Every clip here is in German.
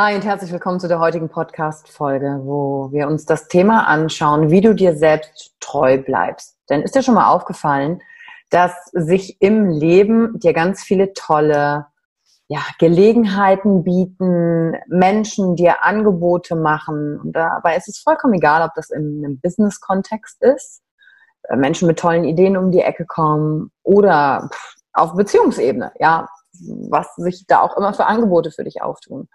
Hi und herzlich willkommen zu der heutigen Podcast-Folge, wo wir uns das Thema anschauen, wie du dir selbst treu bleibst. Denn ist dir schon mal aufgefallen, dass sich im Leben dir ganz viele tolle ja, Gelegenheiten bieten, Menschen dir Angebote machen. Und dabei ist es vollkommen egal, ob das in einem Business-Kontext ist, äh, Menschen mit tollen Ideen um die Ecke kommen oder auf Beziehungsebene, ja, was sich da auch immer für Angebote für dich auftun.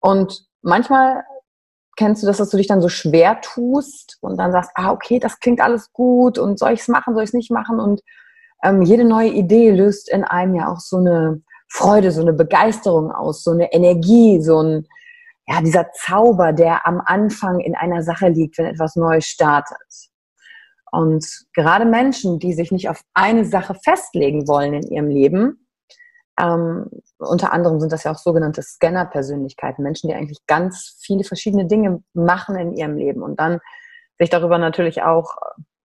Und manchmal kennst du das, dass du dich dann so schwer tust und dann sagst, ah, okay, das klingt alles gut und soll ich es machen, soll ich es nicht machen? Und ähm, jede neue Idee löst in einem ja auch so eine Freude, so eine Begeisterung aus, so eine Energie, so ein, ja, dieser Zauber, der am Anfang in einer Sache liegt, wenn etwas Neues startet. Und gerade Menschen, die sich nicht auf eine Sache festlegen wollen in ihrem Leben, ähm, unter anderem sind das ja auch sogenannte Scanner-Persönlichkeiten, Menschen, die eigentlich ganz viele verschiedene Dinge machen in ihrem Leben und dann sich darüber natürlich auch,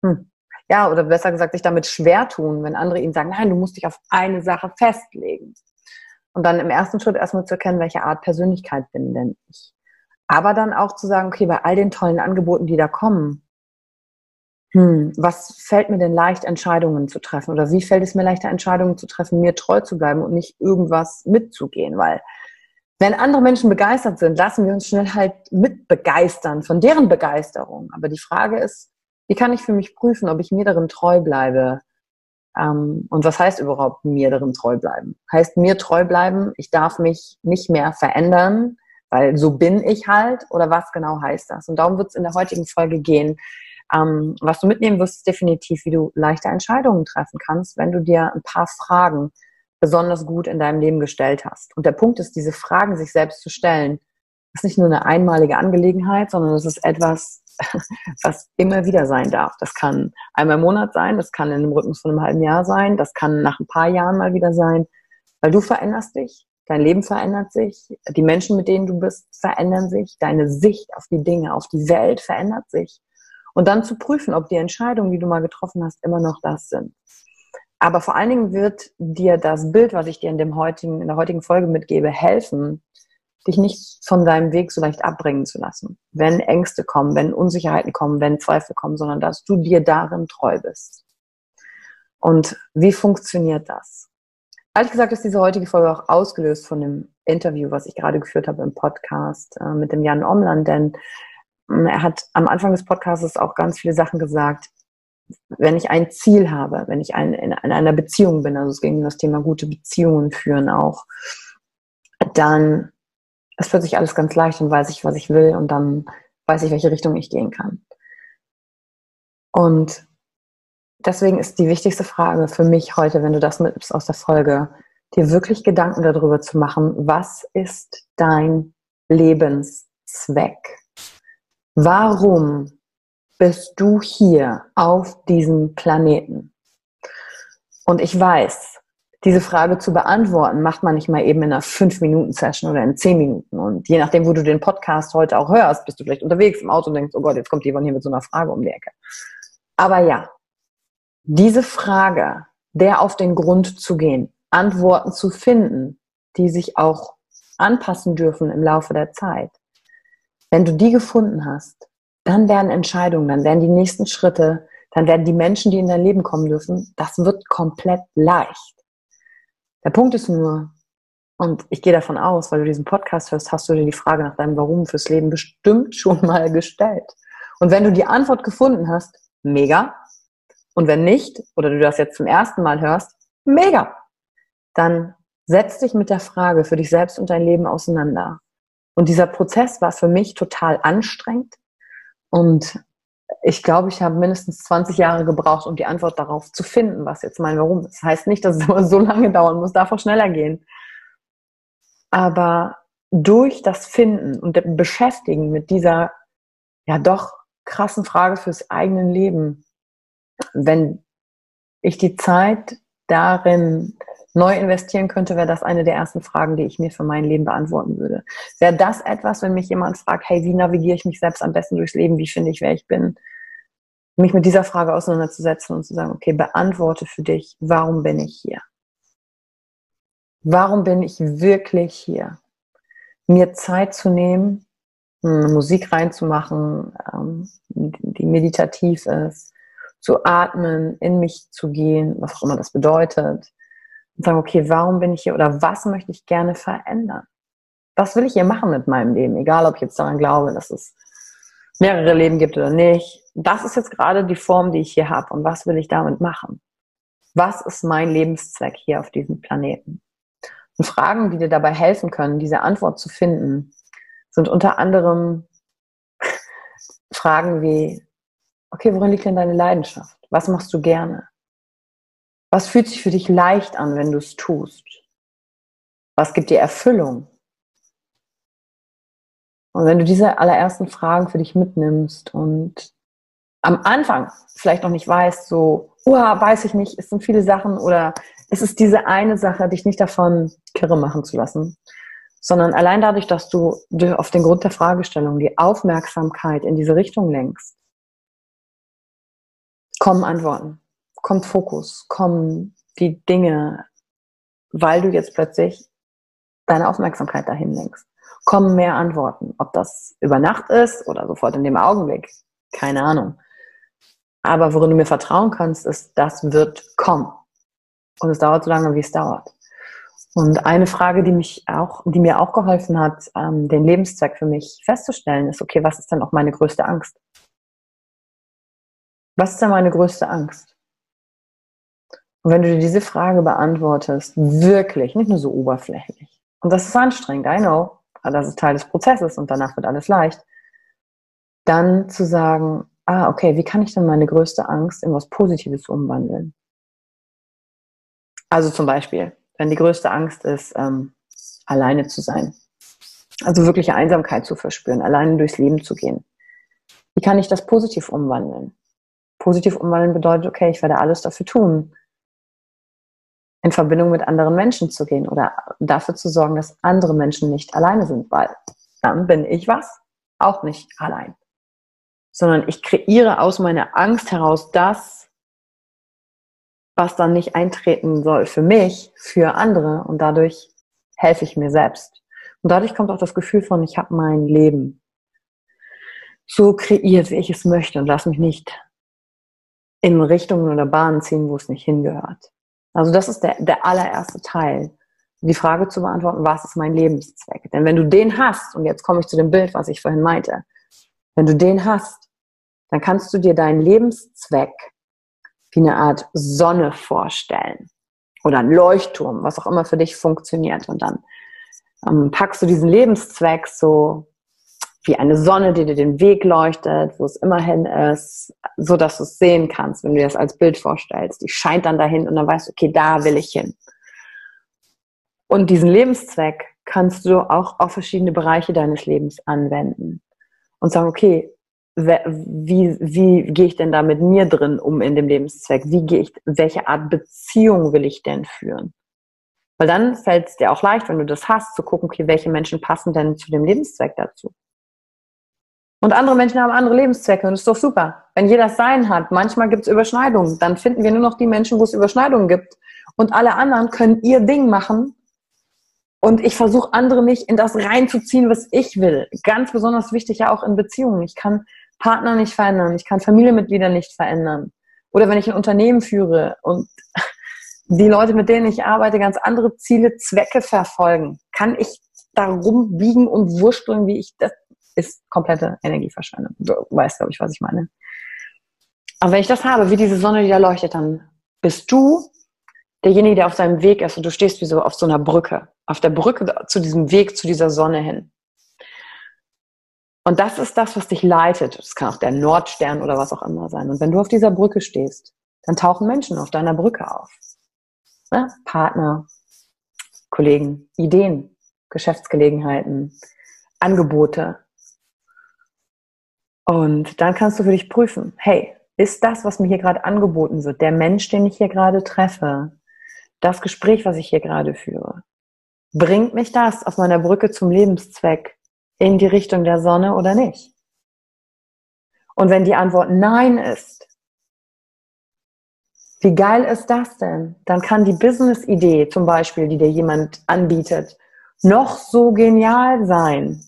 hm, ja, oder besser gesagt, sich damit schwer tun, wenn andere ihnen sagen, nein, du musst dich auf eine Sache festlegen. Und dann im ersten Schritt erstmal zu erkennen, welche Art Persönlichkeit bin denn ich. Aber dann auch zu sagen, okay, bei all den tollen Angeboten, die da kommen, hm, was fällt mir denn leicht, Entscheidungen zu treffen? Oder wie fällt es mir leichter, Entscheidungen zu treffen, mir treu zu bleiben und nicht irgendwas mitzugehen? Weil wenn andere Menschen begeistert sind, lassen wir uns schnell halt mitbegeistern von deren Begeisterung. Aber die Frage ist, wie kann ich für mich prüfen, ob ich mir darin treu bleibe? Ähm, und was heißt überhaupt mir darin treu bleiben? Heißt mir treu bleiben, ich darf mich nicht mehr verändern, weil so bin ich halt? Oder was genau heißt das? Und darum wird es in der heutigen Folge gehen. Ähm, was du mitnehmen wirst, ist definitiv, wie du leichte Entscheidungen treffen kannst, wenn du dir ein paar Fragen besonders gut in deinem Leben gestellt hast. Und der Punkt ist, diese Fragen sich selbst zu stellen, ist nicht nur eine einmalige Angelegenheit, sondern es ist etwas, was immer wieder sein darf. Das kann einmal im Monat sein, das kann in einem Rhythmus von einem halben Jahr sein, das kann nach ein paar Jahren mal wieder sein, weil du veränderst dich, dein Leben verändert sich, die Menschen, mit denen du bist, verändern sich, deine Sicht auf die Dinge, auf die Welt verändert sich. Und dann zu prüfen, ob die Entscheidungen, die du mal getroffen hast, immer noch das sind. Aber vor allen Dingen wird dir das Bild, was ich dir in, dem heutigen, in der heutigen Folge mitgebe, helfen, dich nicht von deinem Weg so leicht abbringen zu lassen. Wenn Ängste kommen, wenn Unsicherheiten kommen, wenn Zweifel kommen, sondern dass du dir darin treu bist. Und wie funktioniert das? ehrlich gesagt ist diese heutige Folge auch ausgelöst von dem Interview, was ich gerade geführt habe im Podcast äh, mit dem Jan Omland, denn er hat am Anfang des Podcasts auch ganz viele Sachen gesagt, wenn ich ein Ziel habe, wenn ich ein, in, in einer Beziehung bin, also es ging um das Thema gute Beziehungen führen auch, dann wird sich alles ganz leicht und weiß ich, was ich will und dann weiß ich, welche Richtung ich gehen kann. Und deswegen ist die wichtigste Frage für mich heute, wenn du das mitnimmst aus der Folge, dir wirklich Gedanken darüber zu machen, was ist dein Lebenszweck? Warum bist du hier auf diesem Planeten? Und ich weiß, diese Frage zu beantworten, macht man nicht mal eben in einer 5-Minuten-Session oder in 10 Minuten. Und je nachdem, wo du den Podcast heute auch hörst, bist du vielleicht unterwegs im Auto und denkst, oh Gott, jetzt kommt jemand hier mit so einer Frage um die Ecke. Aber ja, diese Frage, der auf den Grund zu gehen, Antworten zu finden, die sich auch anpassen dürfen im Laufe der Zeit. Wenn du die gefunden hast, dann werden Entscheidungen, dann werden die nächsten Schritte, dann werden die Menschen, die in dein Leben kommen dürfen, das wird komplett leicht. Der Punkt ist nur, und ich gehe davon aus, weil du diesen Podcast hörst, hast du dir die Frage nach deinem Warum fürs Leben bestimmt schon mal gestellt. Und wenn du die Antwort gefunden hast, mega. Und wenn nicht, oder du das jetzt zum ersten Mal hörst, mega. Dann setz dich mit der Frage für dich selbst und dein Leben auseinander. Und dieser Prozess war für mich total anstrengend. Und ich glaube, ich habe mindestens 20 Jahre gebraucht, um die Antwort darauf zu finden, was jetzt mein Warum ist. Das heißt nicht, dass es aber so lange dauern muss, darf auch schneller gehen. Aber durch das Finden und Beschäftigen mit dieser ja doch krassen Frage fürs eigene Leben, wenn ich die Zeit darin neu investieren könnte, wäre das eine der ersten Fragen, die ich mir für mein Leben beantworten würde. Wäre das etwas, wenn mich jemand fragt, hey, wie navigiere ich mich selbst am besten durchs Leben? Wie finde ich, wer ich bin? Mich mit dieser Frage auseinanderzusetzen und zu sagen, okay, beantworte für dich, warum bin ich hier? Warum bin ich wirklich hier? Mir Zeit zu nehmen, Musik reinzumachen, ähm, die meditativ ist, zu atmen, in mich zu gehen, was auch immer das bedeutet, und sagen, okay, warum bin ich hier oder was möchte ich gerne verändern? Was will ich hier machen mit meinem Leben? Egal, ob ich jetzt daran glaube, dass es mehrere Leben gibt oder nicht. Das ist jetzt gerade die Form, die ich hier habe. Und was will ich damit machen? Was ist mein Lebenszweck hier auf diesem Planeten? Und Fragen, die dir dabei helfen können, diese Antwort zu finden, sind unter anderem Fragen wie, okay, worin liegt denn deine Leidenschaft? Was machst du gerne? Was fühlt sich für dich leicht an, wenn du es tust? Was gibt dir Erfüllung? Und wenn du diese allerersten Fragen für dich mitnimmst und am Anfang vielleicht noch nicht weißt, so, uah, weiß ich nicht, es sind viele Sachen oder es ist diese eine Sache, dich nicht davon kirre machen zu lassen, sondern allein dadurch, dass du auf den Grund der Fragestellung die Aufmerksamkeit in diese Richtung lenkst, kommen Antworten kommt Fokus, kommen die Dinge, weil du jetzt plötzlich deine Aufmerksamkeit dahin lenkst. Kommen mehr Antworten. Ob das über Nacht ist oder sofort in dem Augenblick, keine Ahnung. Aber worin du mir vertrauen kannst, ist, das wird kommen. Und es dauert so lange, wie es dauert. Und eine Frage, die mich auch, die mir auch geholfen hat, ähm, den Lebenszweck für mich festzustellen, ist, okay, was ist denn auch meine größte Angst? Was ist denn meine größte Angst? Und wenn du dir diese Frage beantwortest, wirklich, nicht nur so oberflächlich, und das ist anstrengend, I know, aber das ist Teil des Prozesses und danach wird alles leicht, dann zu sagen, ah, okay, wie kann ich denn meine größte Angst in was Positives umwandeln? Also zum Beispiel, wenn die größte Angst ist, ähm, alleine zu sein, also wirkliche Einsamkeit zu verspüren, alleine durchs Leben zu gehen. Wie kann ich das positiv umwandeln? Positiv umwandeln bedeutet, okay, ich werde alles dafür tun, in Verbindung mit anderen Menschen zu gehen oder dafür zu sorgen, dass andere Menschen nicht alleine sind, weil dann bin ich was? Auch nicht allein. Sondern ich kreiere aus meiner Angst heraus das, was dann nicht eintreten soll für mich, für andere und dadurch helfe ich mir selbst. Und dadurch kommt auch das Gefühl von, ich habe mein Leben so kreiert, wie ich es möchte und lass mich nicht in Richtungen oder Bahnen ziehen, wo es nicht hingehört. Also das ist der, der allererste Teil. Die Frage zu beantworten, was ist mein Lebenszweck? Denn wenn du den hast, und jetzt komme ich zu dem Bild, was ich vorhin meinte, wenn du den hast, dann kannst du dir deinen Lebenszweck wie eine Art Sonne vorstellen oder ein Leuchtturm, was auch immer für dich funktioniert. Und dann ähm, packst du diesen Lebenszweck so wie eine Sonne, die dir den Weg leuchtet, wo es immerhin ist, so dass du es sehen kannst, wenn du dir das als Bild vorstellst. Die scheint dann dahin und dann weißt du, okay, da will ich hin. Und diesen Lebenszweck kannst du auch auf verschiedene Bereiche deines Lebens anwenden und sagen, okay, wie, wie gehe ich denn da mit mir drin um in dem Lebenszweck? Wie gehe ich, welche Art Beziehung will ich denn führen? Weil dann fällt es dir auch leicht, wenn du das hast, zu gucken, okay, welche Menschen passen denn zu dem Lebenszweck dazu? Und andere Menschen haben andere Lebenszwecke und das ist doch super. Wenn jeder sein hat, manchmal gibt es Überschneidungen, dann finden wir nur noch die Menschen, wo es Überschneidungen gibt. Und alle anderen können ihr Ding machen. Und ich versuche andere nicht in das reinzuziehen, was ich will. Ganz besonders wichtig ja auch in Beziehungen. Ich kann Partner nicht verändern, ich kann Familienmitglieder nicht verändern. Oder wenn ich ein Unternehmen führe und die Leute, mit denen ich arbeite, ganz andere Ziele, Zwecke verfolgen, kann ich darum biegen und wursteln, wie ich das ist komplette Energieverschwendung. Du weißt, glaube ich, was ich meine. Aber wenn ich das habe, wie diese Sonne, die da leuchtet, dann bist du derjenige, der auf seinem Weg ist und du stehst wie so auf so einer Brücke, auf der Brücke zu diesem Weg, zu dieser Sonne hin. Und das ist das, was dich leitet. Das kann auch der Nordstern oder was auch immer sein. Und wenn du auf dieser Brücke stehst, dann tauchen Menschen auf deiner Brücke auf. Ne? Partner, Kollegen, Ideen, Geschäftsgelegenheiten, Angebote, und dann kannst du für dich prüfen, hey, ist das, was mir hier gerade angeboten wird, der Mensch, den ich hier gerade treffe, das Gespräch, was ich hier gerade führe, bringt mich das auf meiner Brücke zum Lebenszweck in die Richtung der Sonne oder nicht? Und wenn die Antwort Nein ist, wie geil ist das denn? Dann kann die Business-Idee zum Beispiel, die dir jemand anbietet, noch so genial sein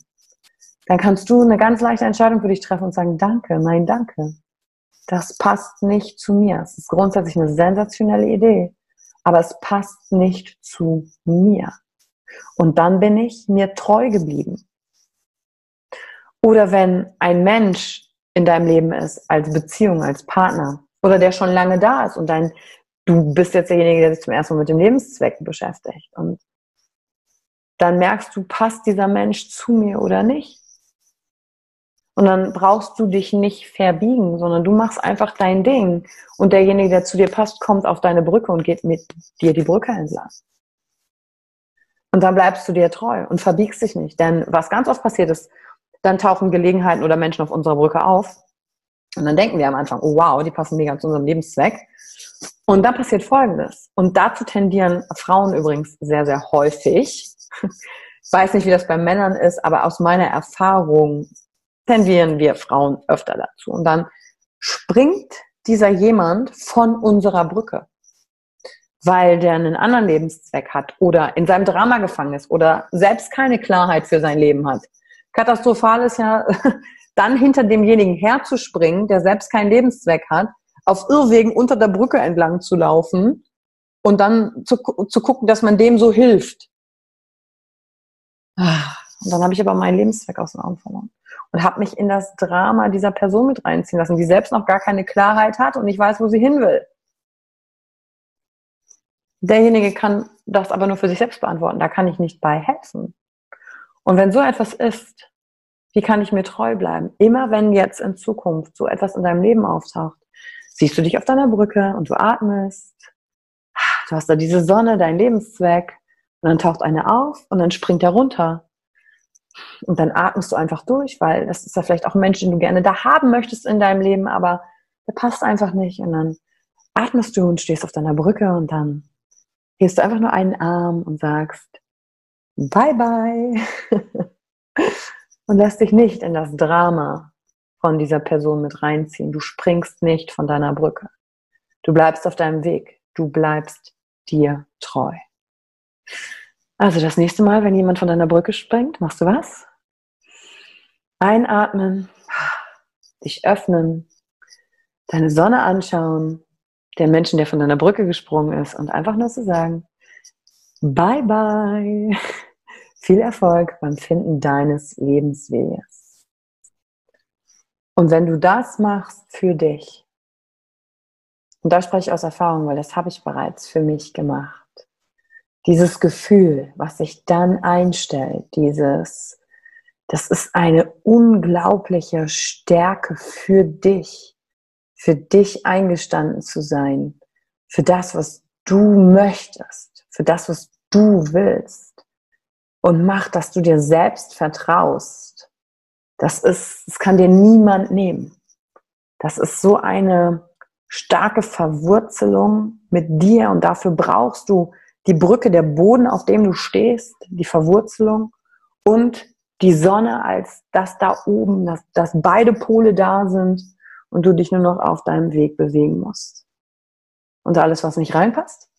dann kannst du eine ganz leichte Entscheidung für dich treffen und sagen, danke, nein, danke. Das passt nicht zu mir. Es ist grundsätzlich eine sensationelle Idee, aber es passt nicht zu mir. Und dann bin ich mir treu geblieben. Oder wenn ein Mensch in deinem Leben ist, als Beziehung, als Partner, oder der schon lange da ist und dein, du bist jetzt derjenige, der sich zum ersten Mal mit dem Lebenszweck beschäftigt. Und dann merkst du, passt dieser Mensch zu mir oder nicht? Und dann brauchst du dich nicht verbiegen, sondern du machst einfach dein Ding. Und derjenige, der zu dir passt, kommt auf deine Brücke und geht mit dir die Brücke entlang. Und dann bleibst du dir treu und verbiegst dich nicht. Denn was ganz oft passiert ist, dann tauchen Gelegenheiten oder Menschen auf unserer Brücke auf. Und dann denken wir am Anfang, oh wow, die passen mega zu unserem Lebenszweck. Und dann passiert Folgendes. Und dazu tendieren Frauen übrigens sehr, sehr häufig. Ich weiß nicht, wie das bei Männern ist, aber aus meiner Erfahrung tendieren wir Frauen öfter dazu. Und dann springt dieser jemand von unserer Brücke, weil der einen anderen Lebenszweck hat oder in seinem Drama gefangen ist oder selbst keine Klarheit für sein Leben hat. Katastrophal ist ja, dann hinter demjenigen herzuspringen, der selbst keinen Lebenszweck hat, auf Irrwegen unter der Brücke entlang zu laufen und dann zu, zu gucken, dass man dem so hilft. Ah, und dann habe ich aber meinen Lebenszweck aus den Augen verloren und habe mich in das Drama dieser Person mit reinziehen lassen, die selbst noch gar keine Klarheit hat und nicht weiß, wo sie hin will. Derjenige kann das aber nur für sich selbst beantworten. Da kann ich nicht bei helfen. Und wenn so etwas ist, wie kann ich mir treu bleiben? Immer wenn jetzt in Zukunft so etwas in deinem Leben auftaucht, siehst du dich auf deiner Brücke und du atmest. Du hast da diese Sonne, dein Lebenszweck. Und dann taucht eine auf und dann springt er runter. Und dann atmest du einfach durch, weil das ist ja vielleicht auch ein Mensch, den du gerne da haben möchtest in deinem Leben, aber der passt einfach nicht. Und dann atmest du und stehst auf deiner Brücke und dann hebst du einfach nur einen Arm und sagst Bye bye und lässt dich nicht in das Drama von dieser Person mit reinziehen. Du springst nicht von deiner Brücke. Du bleibst auf deinem Weg. Du bleibst dir treu. Also das nächste Mal, wenn jemand von deiner Brücke springt, machst du was? Einatmen, dich öffnen, deine Sonne anschauen den Menschen, der von deiner Brücke gesprungen ist und einfach nur zu sagen, bye bye. Viel Erfolg beim Finden deines Lebensweges. Und wenn du das machst für dich, und da spreche ich aus Erfahrung, weil das habe ich bereits für mich gemacht, dieses Gefühl, was sich dann einstellt, dieses, das ist eine unglaubliche Stärke für dich, für dich eingestanden zu sein, für das, was du möchtest, für das, was du willst. Und mach, dass du dir selbst vertraust. Das ist, das kann dir niemand nehmen. Das ist so eine starke Verwurzelung mit dir und dafür brauchst du die Brücke, der Boden, auf dem du stehst, die Verwurzelung und die Sonne als das da oben, dass, dass beide Pole da sind und du dich nur noch auf deinem Weg bewegen musst. Und alles, was nicht reinpasst,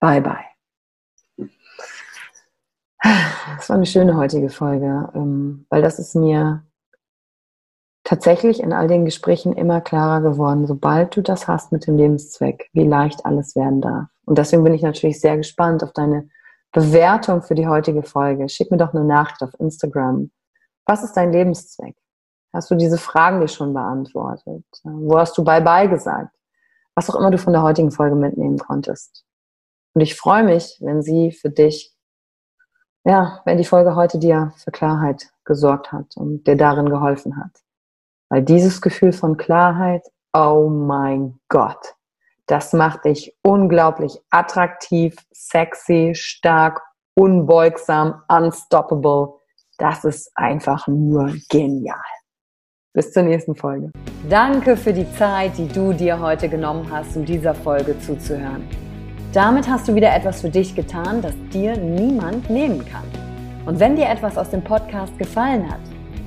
bye bye. Das war eine schöne heutige Folge, ähm, weil das ist mir tatsächlich in all den Gesprächen immer klarer geworden, sobald du das hast mit dem Lebenszweck, wie leicht alles werden darf. Und deswegen bin ich natürlich sehr gespannt auf deine Bewertung für die heutige Folge. Schick mir doch eine Nachricht auf Instagram. Was ist dein Lebenszweck? Hast du diese Fragen dir schon beantwortet? Wo hast du Bye-bye gesagt? Was auch immer du von der heutigen Folge mitnehmen konntest. Und ich freue mich, wenn sie für dich, ja, wenn die Folge heute dir für Klarheit gesorgt hat und dir darin geholfen hat. Weil dieses Gefühl von Klarheit, oh mein Gott, das macht dich unglaublich attraktiv, sexy, stark, unbeugsam, unstoppable. Das ist einfach nur genial. Bis zur nächsten Folge. Danke für die Zeit, die du dir heute genommen hast, um dieser Folge zuzuhören. Damit hast du wieder etwas für dich getan, das dir niemand nehmen kann. Und wenn dir etwas aus dem Podcast gefallen hat,